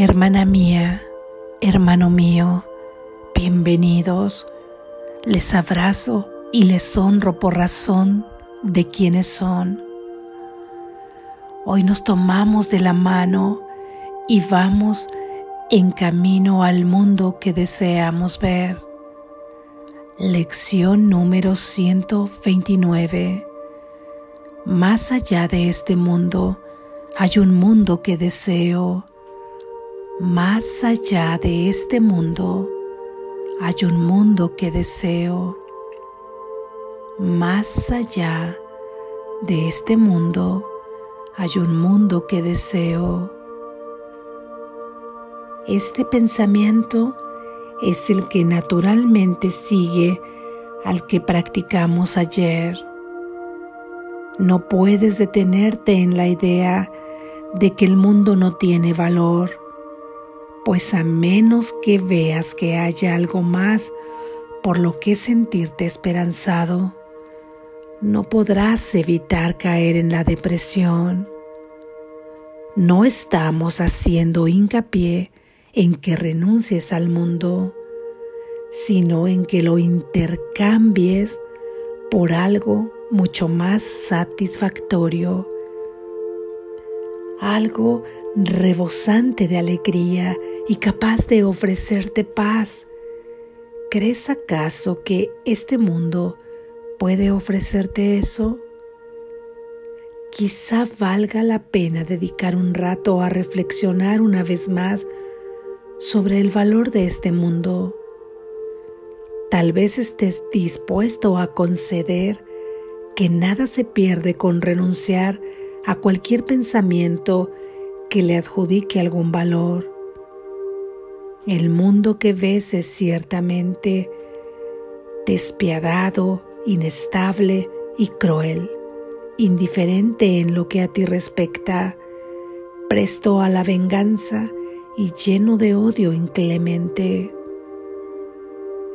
Hermana mía, hermano mío, bienvenidos. Les abrazo y les honro por razón de quienes son. Hoy nos tomamos de la mano y vamos en camino al mundo que deseamos ver. Lección número 129. Más allá de este mundo hay un mundo que deseo más allá de este mundo hay un mundo que deseo. Más allá de este mundo hay un mundo que deseo. Este pensamiento es el que naturalmente sigue al que practicamos ayer. No puedes detenerte en la idea de que el mundo no tiene valor pues a menos que veas que haya algo más por lo que sentirte esperanzado, no podrás evitar caer en la depresión. No estamos haciendo hincapié en que renuncies al mundo, sino en que lo intercambies por algo mucho más satisfactorio, algo rebosante de alegría y capaz de ofrecerte paz. ¿Crees acaso que este mundo puede ofrecerte eso? Quizá valga la pena dedicar un rato a reflexionar una vez más sobre el valor de este mundo. Tal vez estés dispuesto a conceder que nada se pierde con renunciar a cualquier pensamiento que le adjudique algún valor. El mundo que ves es ciertamente despiadado, inestable y cruel, indiferente en lo que a ti respecta, presto a la venganza y lleno de odio inclemente.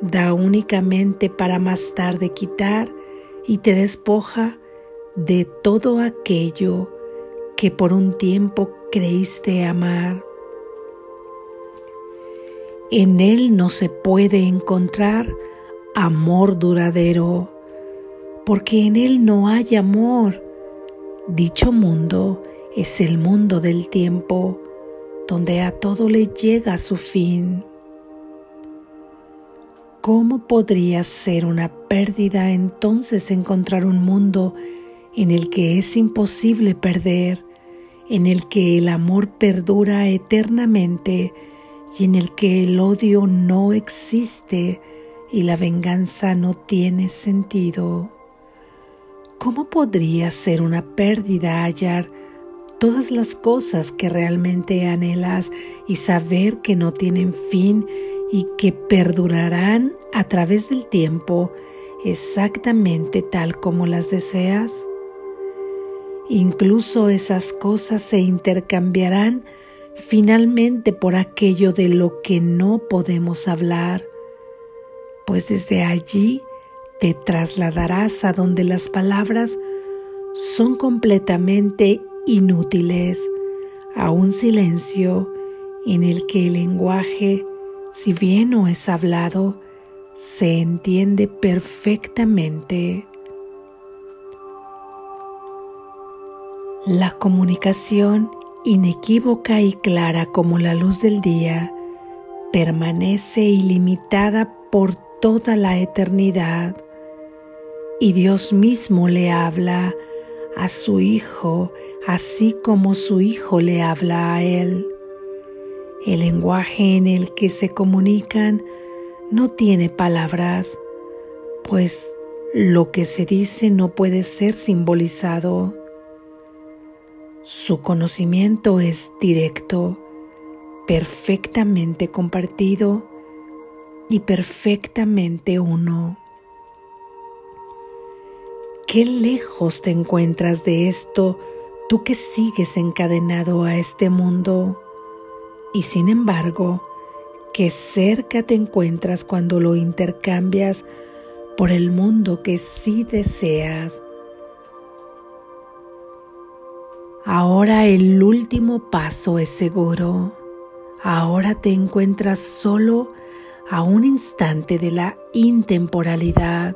Da únicamente para más tarde quitar y te despoja de todo aquello que por un tiempo creíste amar. En Él no se puede encontrar amor duradero, porque en Él no hay amor. Dicho mundo es el mundo del tiempo, donde a todo le llega su fin. ¿Cómo podría ser una pérdida entonces encontrar un mundo en el que es imposible perder, en el que el amor perdura eternamente y en el que el odio no existe y la venganza no tiene sentido. ¿Cómo podría ser una pérdida hallar todas las cosas que realmente anhelas y saber que no tienen fin y que perdurarán a través del tiempo exactamente tal como las deseas? Incluso esas cosas se intercambiarán finalmente por aquello de lo que no podemos hablar, pues desde allí te trasladarás a donde las palabras son completamente inútiles, a un silencio en el que el lenguaje, si bien no es hablado, se entiende perfectamente. La comunicación inequívoca y clara como la luz del día permanece ilimitada por toda la eternidad y Dios mismo le habla a su Hijo así como su Hijo le habla a Él. El lenguaje en el que se comunican no tiene palabras, pues lo que se dice no puede ser simbolizado. Su conocimiento es directo, perfectamente compartido y perfectamente uno. ¿Qué lejos te encuentras de esto tú que sigues encadenado a este mundo? Y sin embargo, qué cerca te encuentras cuando lo intercambias por el mundo que sí deseas Ahora el último paso es seguro. Ahora te encuentras solo a un instante de la intemporalidad.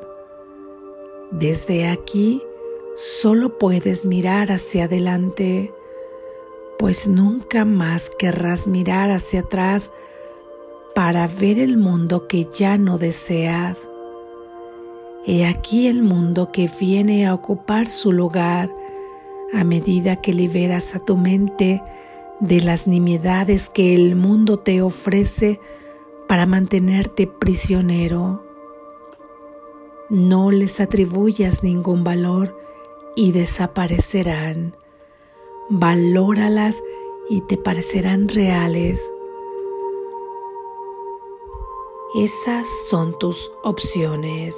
Desde aquí solo puedes mirar hacia adelante, pues nunca más querrás mirar hacia atrás para ver el mundo que ya no deseas. He aquí el mundo que viene a ocupar su lugar a medida que liberas a tu mente de las nimiedades que el mundo te ofrece para mantenerte prisionero. No les atribuyas ningún valor y desaparecerán. Valóralas y te parecerán reales. Esas son tus opciones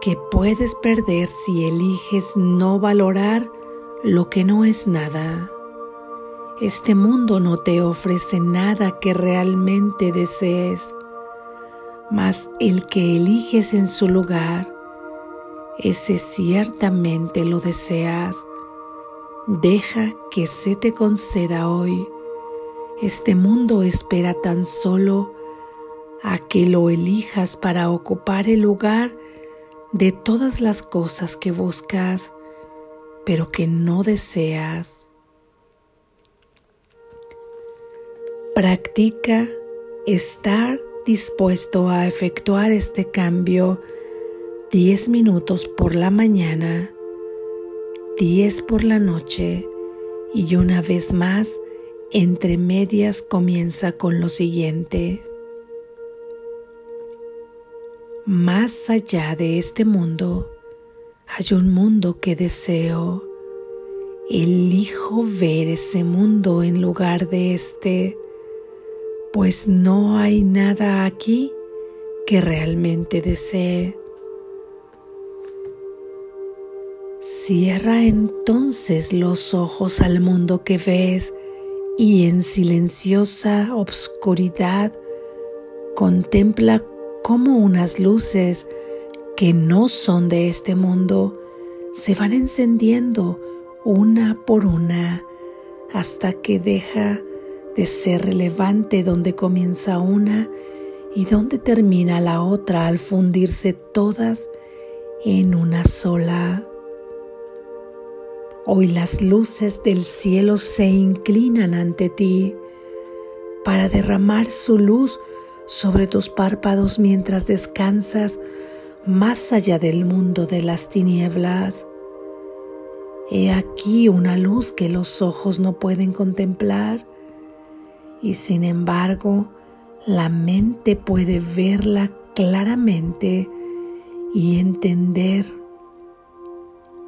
que puedes perder si eliges no valorar lo que no es nada. Este mundo no te ofrece nada que realmente desees, mas el que eliges en su lugar, ese ciertamente lo deseas. Deja que se te conceda hoy. Este mundo espera tan solo a que lo elijas para ocupar el lugar de todas las cosas que buscas, pero que no deseas. Practica estar dispuesto a efectuar este cambio 10 minutos por la mañana, 10 por la noche y una vez más entre medias comienza con lo siguiente. Más allá de este mundo hay un mundo que deseo. Elijo ver ese mundo en lugar de este, pues no hay nada aquí que realmente desee. Cierra entonces los ojos al mundo que ves y en silenciosa obscuridad contempla cómo unas luces que no son de este mundo se van encendiendo una por una hasta que deja de ser relevante donde comienza una y donde termina la otra al fundirse todas en una sola. Hoy las luces del cielo se inclinan ante ti para derramar su luz sobre tus párpados mientras descansas más allá del mundo de las tinieblas. He aquí una luz que los ojos no pueden contemplar y sin embargo la mente puede verla claramente y entender.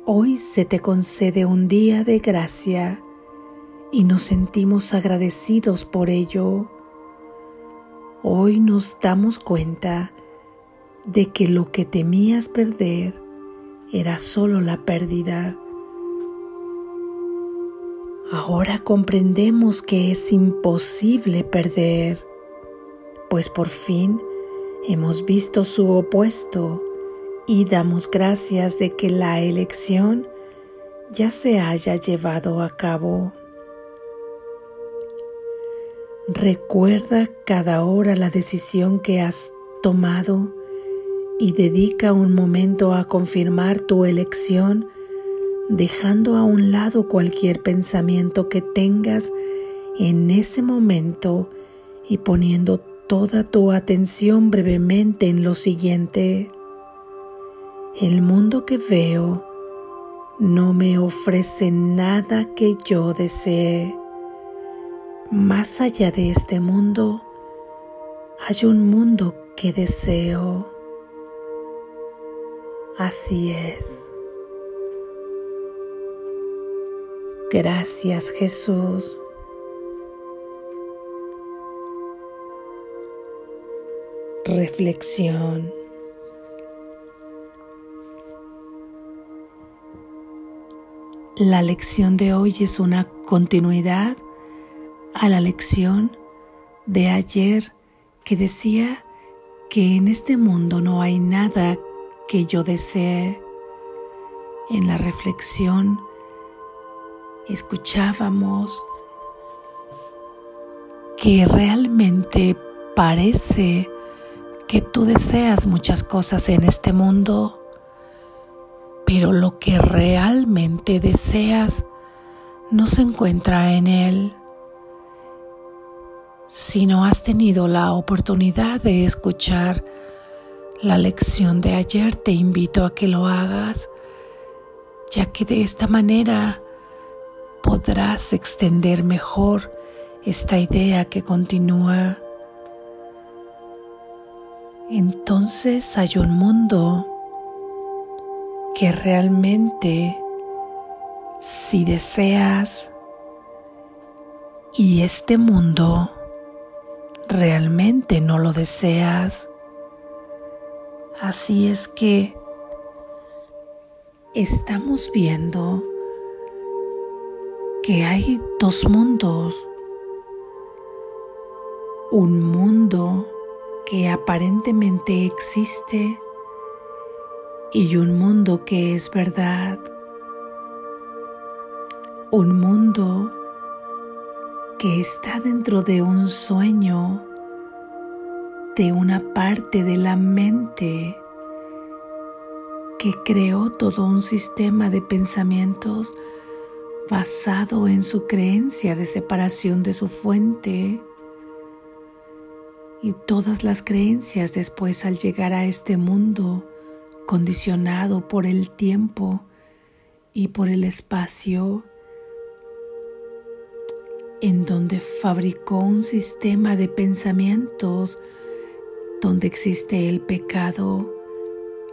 Hoy se te concede un día de gracia y nos sentimos agradecidos por ello. Hoy nos damos cuenta de que lo que temías perder era solo la pérdida. Ahora comprendemos que es imposible perder, pues por fin hemos visto su opuesto y damos gracias de que la elección ya se haya llevado a cabo. Recuerda cada hora la decisión que has tomado y dedica un momento a confirmar tu elección, dejando a un lado cualquier pensamiento que tengas en ese momento y poniendo toda tu atención brevemente en lo siguiente. El mundo que veo no me ofrece nada que yo desee. Más allá de este mundo hay un mundo que deseo. Así es. Gracias Jesús. Reflexión. La lección de hoy es una continuidad a la lección de ayer que decía que en este mundo no hay nada que yo desee. En la reflexión escuchábamos que realmente parece que tú deseas muchas cosas en este mundo, pero lo que realmente deseas no se encuentra en él. Si no has tenido la oportunidad de escuchar la lección de ayer, te invito a que lo hagas, ya que de esta manera podrás extender mejor esta idea que continúa. Entonces hay un mundo que realmente si deseas y este mundo realmente no lo deseas. Así es que estamos viendo que hay dos mundos. Un mundo que aparentemente existe y un mundo que es verdad. Un mundo que está dentro de un sueño, de una parte de la mente que creó todo un sistema de pensamientos basado en su creencia de separación de su fuente y todas las creencias después al llegar a este mundo condicionado por el tiempo y por el espacio en donde fabricó un sistema de pensamientos donde existe el pecado,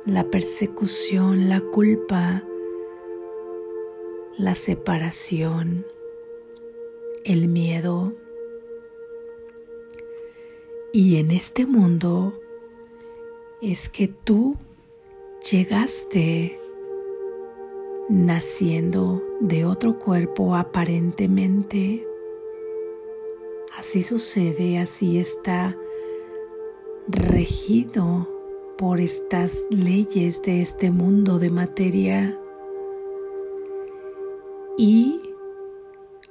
la persecución, la culpa, la separación, el miedo. Y en este mundo es que tú llegaste naciendo de otro cuerpo aparentemente Así sucede, así está regido por estas leyes de este mundo de materia. Y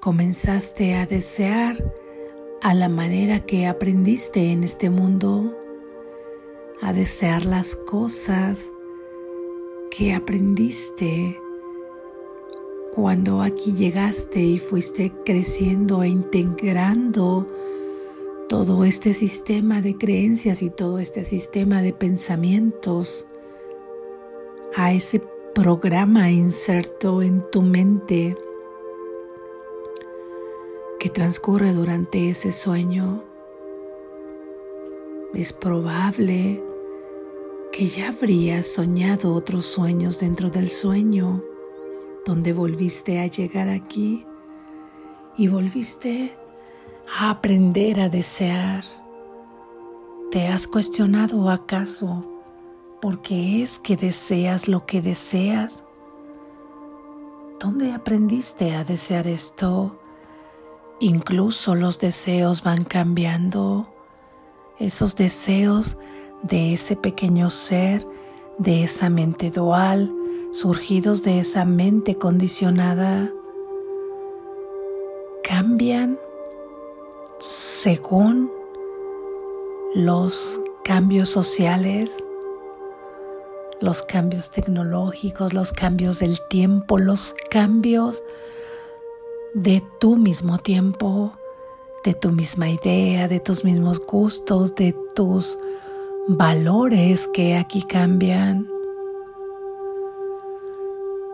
comenzaste a desear a la manera que aprendiste en este mundo, a desear las cosas que aprendiste cuando aquí llegaste y fuiste creciendo e integrando todo este sistema de creencias y todo este sistema de pensamientos a ese programa inserto en tu mente que transcurre durante ese sueño, es probable que ya habrías soñado otros sueños dentro del sueño donde volviste a llegar aquí y volviste a aprender a desear. ¿Te has cuestionado acaso por qué es que deseas lo que deseas? ¿Dónde aprendiste a desear esto? Incluso los deseos van cambiando. Esos deseos de ese pequeño ser, de esa mente dual, surgidos de esa mente condicionada cambian según los cambios sociales, los cambios tecnológicos, los cambios del tiempo, los cambios de tu mismo tiempo, de tu misma idea, de tus mismos gustos, de tus valores que aquí cambian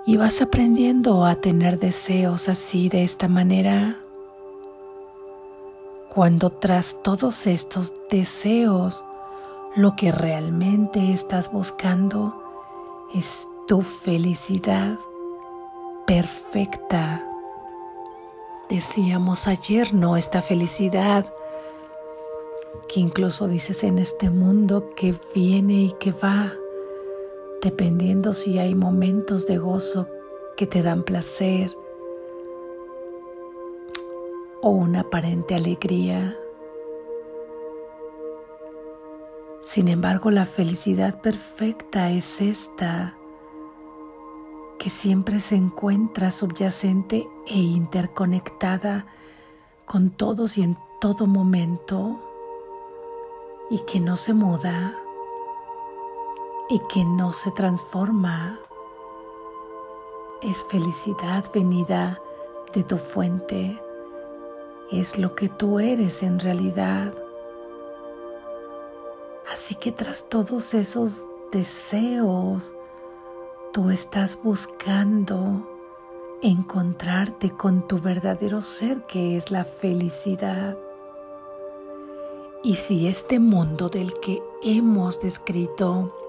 y vas aprendiendo a tener deseos así de esta manera. Cuando tras todos estos deseos lo que realmente estás buscando es tu felicidad perfecta. Decíamos ayer, no, esta felicidad que incluso dices en este mundo que viene y que va dependiendo si hay momentos de gozo que te dan placer o una aparente alegría. Sin embargo, la felicidad perfecta es esta, que siempre se encuentra subyacente e interconectada con todos y en todo momento y que no se muda y que no se transforma. Es felicidad venida de tu fuente. Es lo que tú eres en realidad. Así que tras todos esos deseos, tú estás buscando encontrarte con tu verdadero ser que es la felicidad. Y si este mundo del que hemos descrito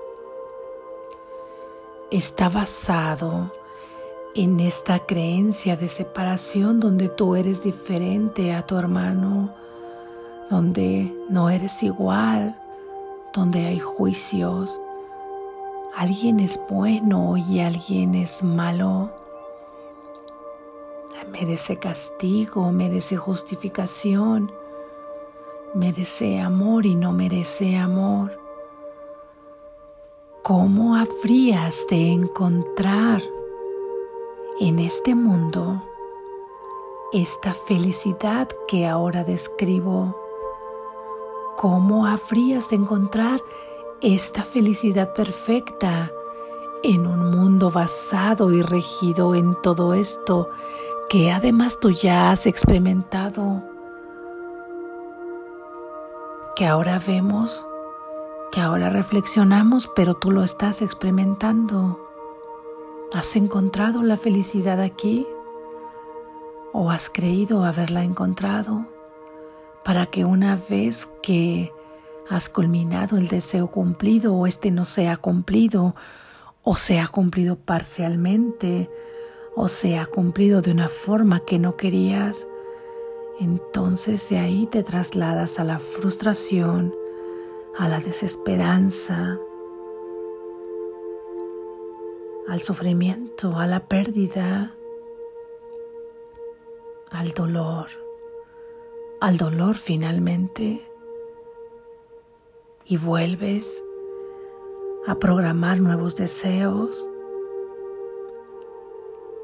está basado en esta creencia de separación donde tú eres diferente a tu hermano, donde no eres igual, donde hay juicios, alguien es bueno y alguien es malo, merece castigo, merece justificación, merece amor y no merece amor. ¿Cómo habrías de encontrar en este mundo esta felicidad que ahora describo? ¿Cómo habrías de encontrar esta felicidad perfecta en un mundo basado y regido en todo esto que además tú ya has experimentado? Que ahora vemos que ahora reflexionamos, pero tú lo estás experimentando. ¿Has encontrado la felicidad aquí? ¿O has creído haberla encontrado? Para que una vez que has culminado el deseo cumplido o este no sea cumplido, o sea cumplido parcialmente, o sea cumplido de una forma que no querías, entonces de ahí te trasladas a la frustración, a la desesperanza, al sufrimiento, a la pérdida, al dolor, al dolor finalmente, y vuelves a programar nuevos deseos.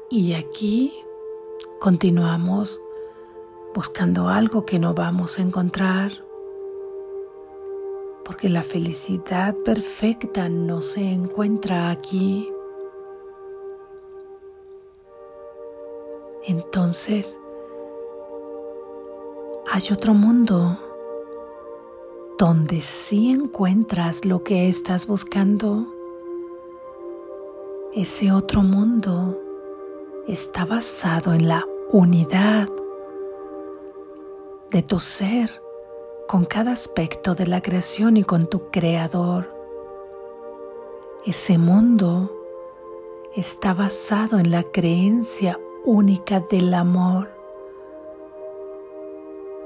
Y aquí continuamos buscando algo que no vamos a encontrar porque la felicidad perfecta no se encuentra aquí. Entonces, hay otro mundo donde sí encuentras lo que estás buscando. Ese otro mundo está basado en la unidad de tu ser con cada aspecto de la creación y con tu creador. Ese mundo está basado en la creencia única del amor,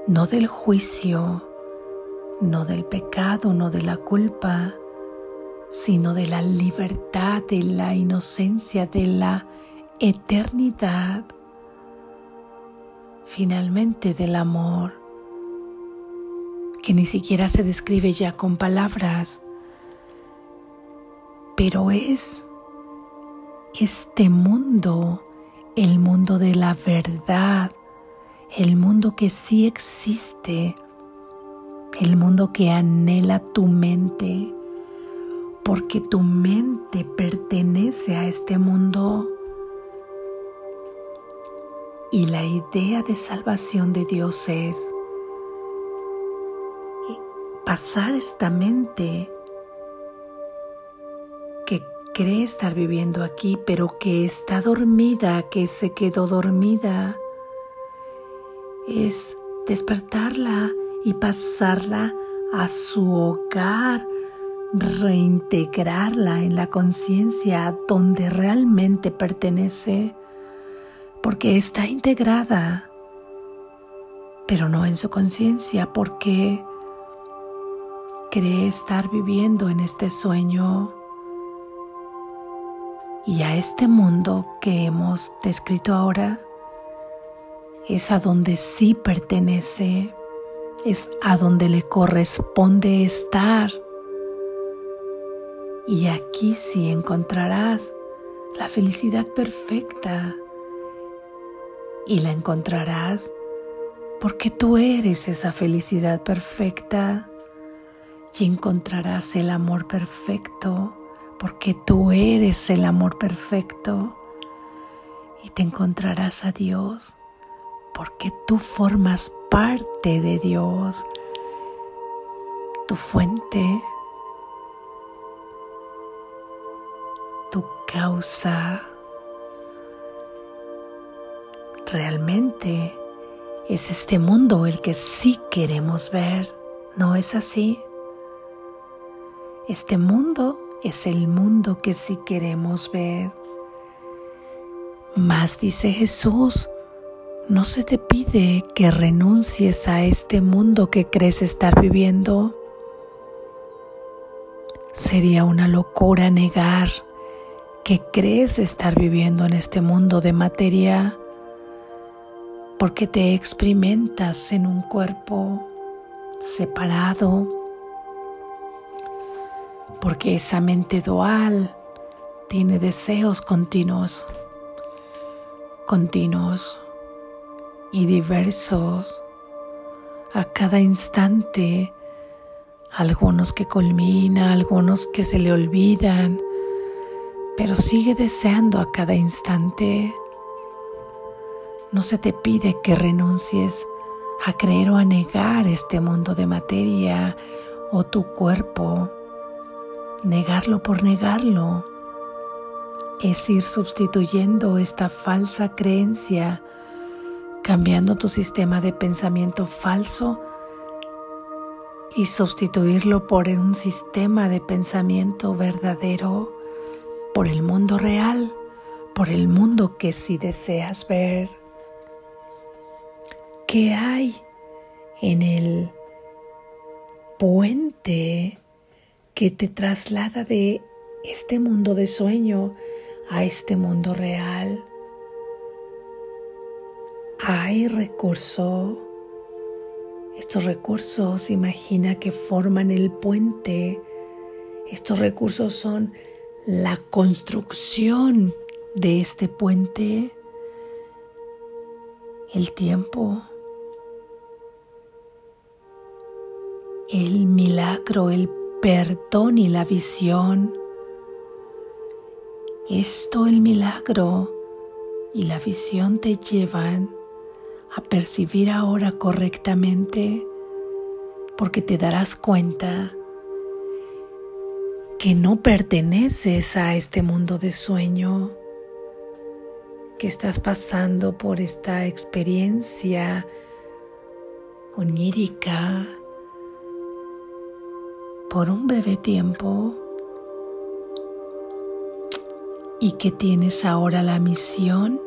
no del juicio, no del pecado, no de la culpa, sino de la libertad, de la inocencia, de la eternidad, finalmente del amor que ni siquiera se describe ya con palabras, pero es este mundo, el mundo de la verdad, el mundo que sí existe, el mundo que anhela tu mente, porque tu mente pertenece a este mundo. Y la idea de salvación de Dios es pasar esta mente que cree estar viviendo aquí, pero que está dormida, que se quedó dormida, es despertarla y pasarla a su hogar, reintegrarla en la conciencia donde realmente pertenece, porque está integrada, pero no en su conciencia, porque cree estar viviendo en este sueño y a este mundo que hemos descrito ahora es a donde sí pertenece, es a donde le corresponde estar. Y aquí sí encontrarás la felicidad perfecta y la encontrarás porque tú eres esa felicidad perfecta y encontrarás el amor perfecto, porque tú eres el amor perfecto y te encontrarás a Dios, porque tú formas parte de Dios, tu fuente, tu causa. Realmente es este mundo el que sí queremos ver, ¿no es así? Este mundo es el mundo que sí queremos ver. Más dice Jesús, no se te pide que renuncies a este mundo que crees estar viviendo. Sería una locura negar que crees estar viviendo en este mundo de materia porque te experimentas en un cuerpo separado, porque esa mente dual tiene deseos continuos, continuos y diversos a cada instante, algunos que culmina, algunos que se le olvidan, pero sigue deseando a cada instante no se te pide que renuncies a creer o a negar este mundo de materia o tu cuerpo. Negarlo por negarlo es ir sustituyendo esta falsa creencia, cambiando tu sistema de pensamiento falso y sustituirlo por un sistema de pensamiento verdadero, por el mundo real, por el mundo que sí deseas ver. ¿Qué hay en el puente que te traslada de este mundo de sueño a este mundo real? Hay recursos. Estos recursos, imagina que forman el puente. Estos recursos son la construcción de este puente, el tiempo, el milagro, el perdón y la visión. Esto, el milagro y la visión te llevan a percibir ahora correctamente porque te darás cuenta que no perteneces a este mundo de sueño, que estás pasando por esta experiencia onírica por un breve tiempo y que tienes ahora la misión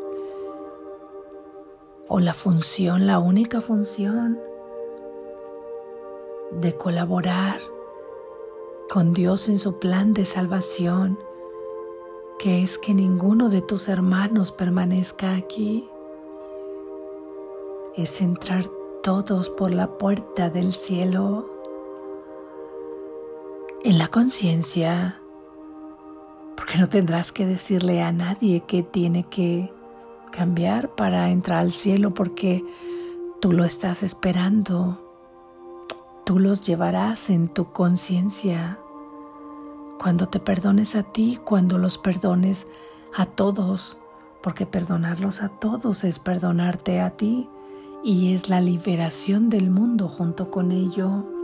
o la función, la única función de colaborar con Dios en su plan de salvación, que es que ninguno de tus hermanos permanezca aquí, es entrar todos por la puerta del cielo en la conciencia, porque no tendrás que decirle a nadie que tiene que cambiar para entrar al cielo, porque tú lo estás esperando. Tú los llevarás en tu conciencia. Cuando te perdones a ti, cuando los perdones a todos, porque perdonarlos a todos es perdonarte a ti y es la liberación del mundo junto con ello.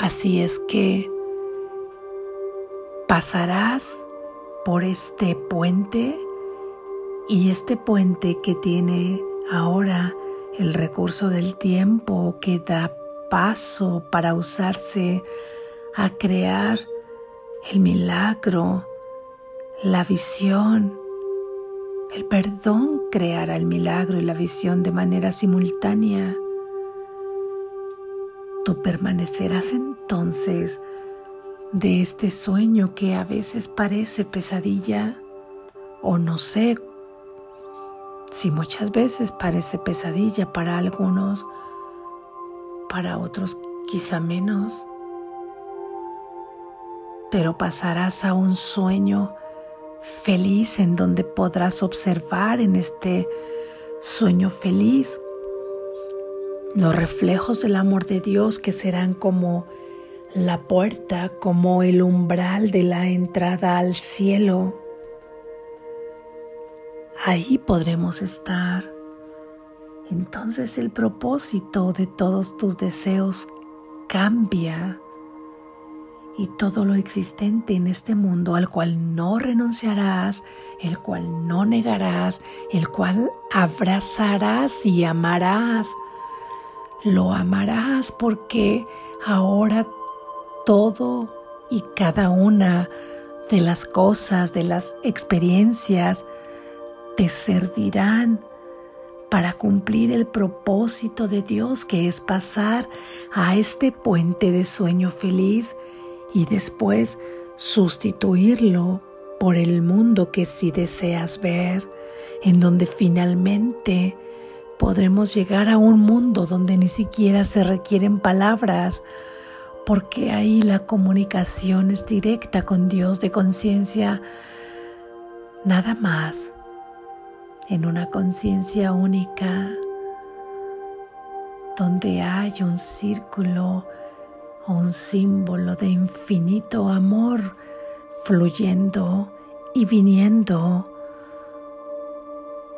Así es que pasarás por este puente y este puente que tiene ahora el recurso del tiempo que da paso para usarse a crear el milagro, la visión, el perdón creará el milagro y la visión de manera simultánea. Tú permanecerás entonces de este sueño que a veces parece pesadilla o no sé si muchas veces parece pesadilla para algunos, para otros quizá menos, pero pasarás a un sueño feliz en donde podrás observar en este sueño feliz, los reflejos del amor de Dios que serán como la puerta, como el umbral de la entrada al cielo. Ahí podremos estar. Entonces el propósito de todos tus deseos cambia y todo lo existente en este mundo al cual no renunciarás, el cual no negarás, el cual abrazarás y amarás. Lo amarás porque ahora todo y cada una de las cosas, de las experiencias, te servirán para cumplir el propósito de Dios que es pasar a este puente de sueño feliz y después sustituirlo por el mundo que si deseas ver, en donde finalmente podremos llegar a un mundo donde ni siquiera se requieren palabras, porque ahí la comunicación es directa con Dios de conciencia, nada más, en una conciencia única, donde hay un círculo un símbolo de infinito amor fluyendo y viniendo,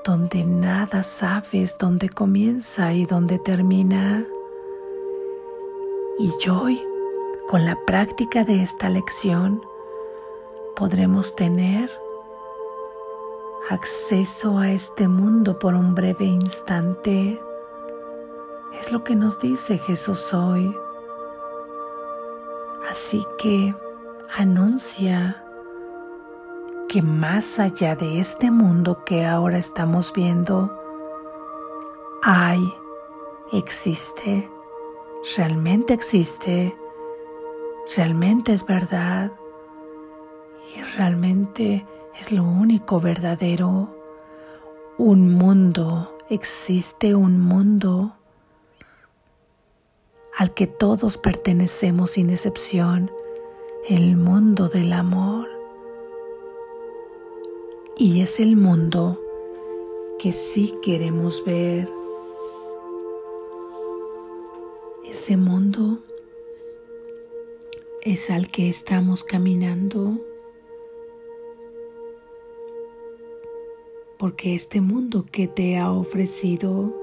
donde nada sabes dónde comienza y dónde termina. Y hoy, con la práctica de esta lección, podremos tener acceso a este mundo por un breve instante. Es lo que nos dice Jesús hoy. Así que anuncia que más allá de este mundo que ahora estamos viendo, hay, existe, realmente existe, realmente es verdad y realmente es lo único verdadero. Un mundo, existe un mundo al que todos pertenecemos sin excepción, el mundo del amor. Y es el mundo que sí queremos ver. Ese mundo es al que estamos caminando. Porque este mundo que te ha ofrecido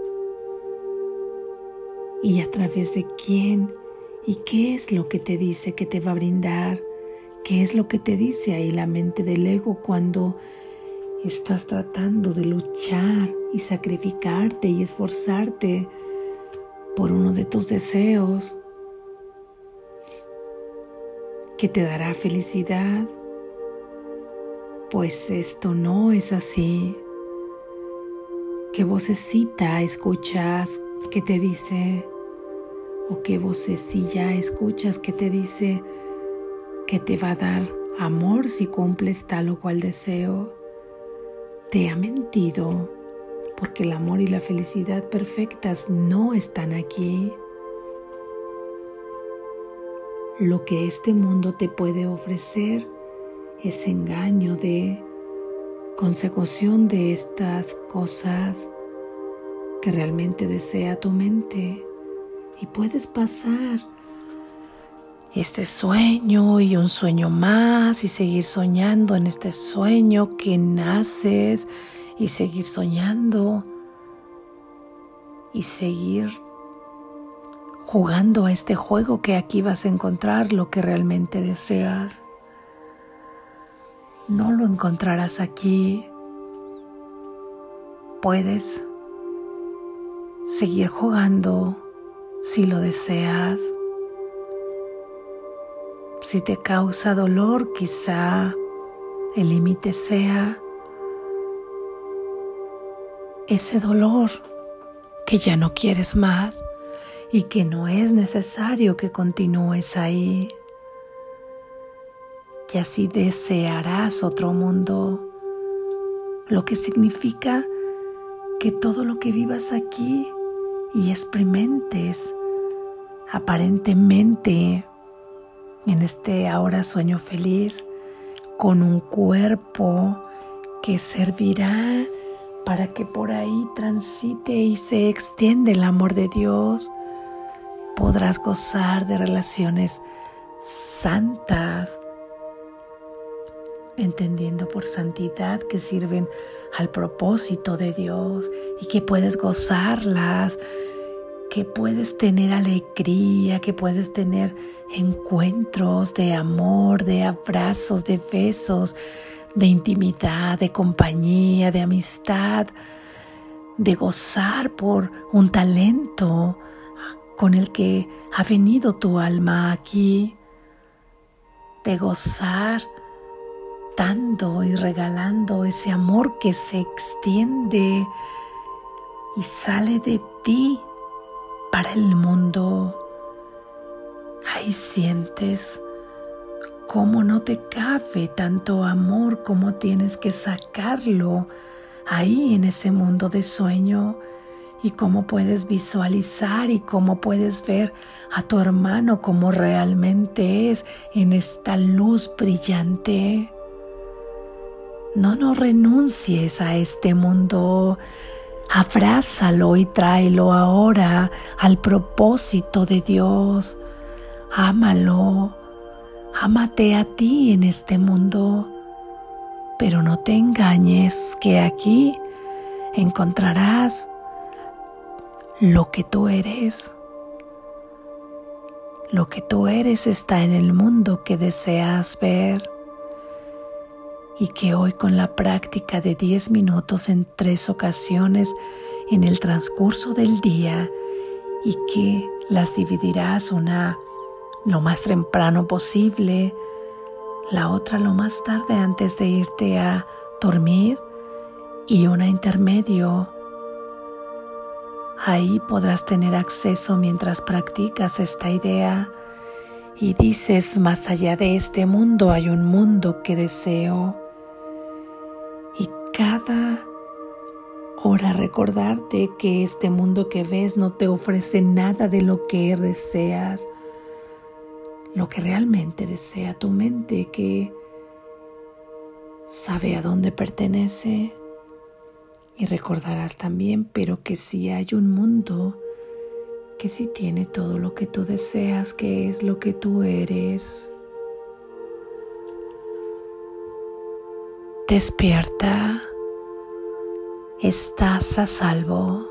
y a través de quién y qué es lo que te dice que te va a brindar, qué es lo que te dice ahí la mente del ego cuando estás tratando de luchar y sacrificarte y esforzarte por uno de tus deseos que te dará felicidad. Pues esto no es así. ¿Qué vocecita escuchas que te dice, o qué vocecilla escuchas que te dice que te va a dar amor si cumples tal o cual deseo, te ha mentido porque el amor y la felicidad perfectas no están aquí. Lo que este mundo te puede ofrecer es engaño de consecución de estas cosas que realmente desea tu mente. Y puedes pasar este sueño y un sueño más y seguir soñando en este sueño que naces y seguir soñando y seguir jugando a este juego que aquí vas a encontrar lo que realmente deseas. No lo encontrarás aquí. Puedes seguir jugando si lo deseas. Si te causa dolor, quizá el límite sea ese dolor que ya no quieres más y que no es necesario que continúes ahí. Y así desearás otro mundo, lo que significa que todo lo que vivas aquí y experimentes aparentemente en este ahora sueño feliz con un cuerpo que servirá para que por ahí transite y se extiende el amor de Dios. Podrás gozar de relaciones santas, entendiendo por santidad que sirven al propósito de Dios y que puedes gozarlas, que puedes tener alegría, que puedes tener encuentros de amor, de abrazos, de besos, de intimidad, de compañía, de amistad, de gozar por un talento con el que ha venido tu alma aquí, de gozar dando y regalando ese amor que se extiende y sale de ti para el mundo. Ahí sientes cómo no te cabe tanto amor como tienes que sacarlo ahí en ese mundo de sueño y cómo puedes visualizar y cómo puedes ver a tu hermano como realmente es en esta luz brillante. No, no renuncies a este mundo. Abrázalo y tráelo ahora al propósito de Dios. Ámalo. Ámate a ti en este mundo. Pero no te engañes que aquí encontrarás lo que tú eres. Lo que tú eres está en el mundo que deseas ver y que hoy con la práctica de 10 minutos en tres ocasiones en el transcurso del día y que las dividirás una lo más temprano posible, la otra lo más tarde antes de irte a dormir y una intermedio. Ahí podrás tener acceso mientras practicas esta idea y dices, más allá de este mundo hay un mundo que deseo cada hora recordarte que este mundo que ves no te ofrece nada de lo que deseas, lo que realmente desea tu mente, que sabe a dónde pertenece. Y recordarás también, pero que sí hay un mundo que sí tiene todo lo que tú deseas, que es lo que tú eres. Despierta, estás a salvo.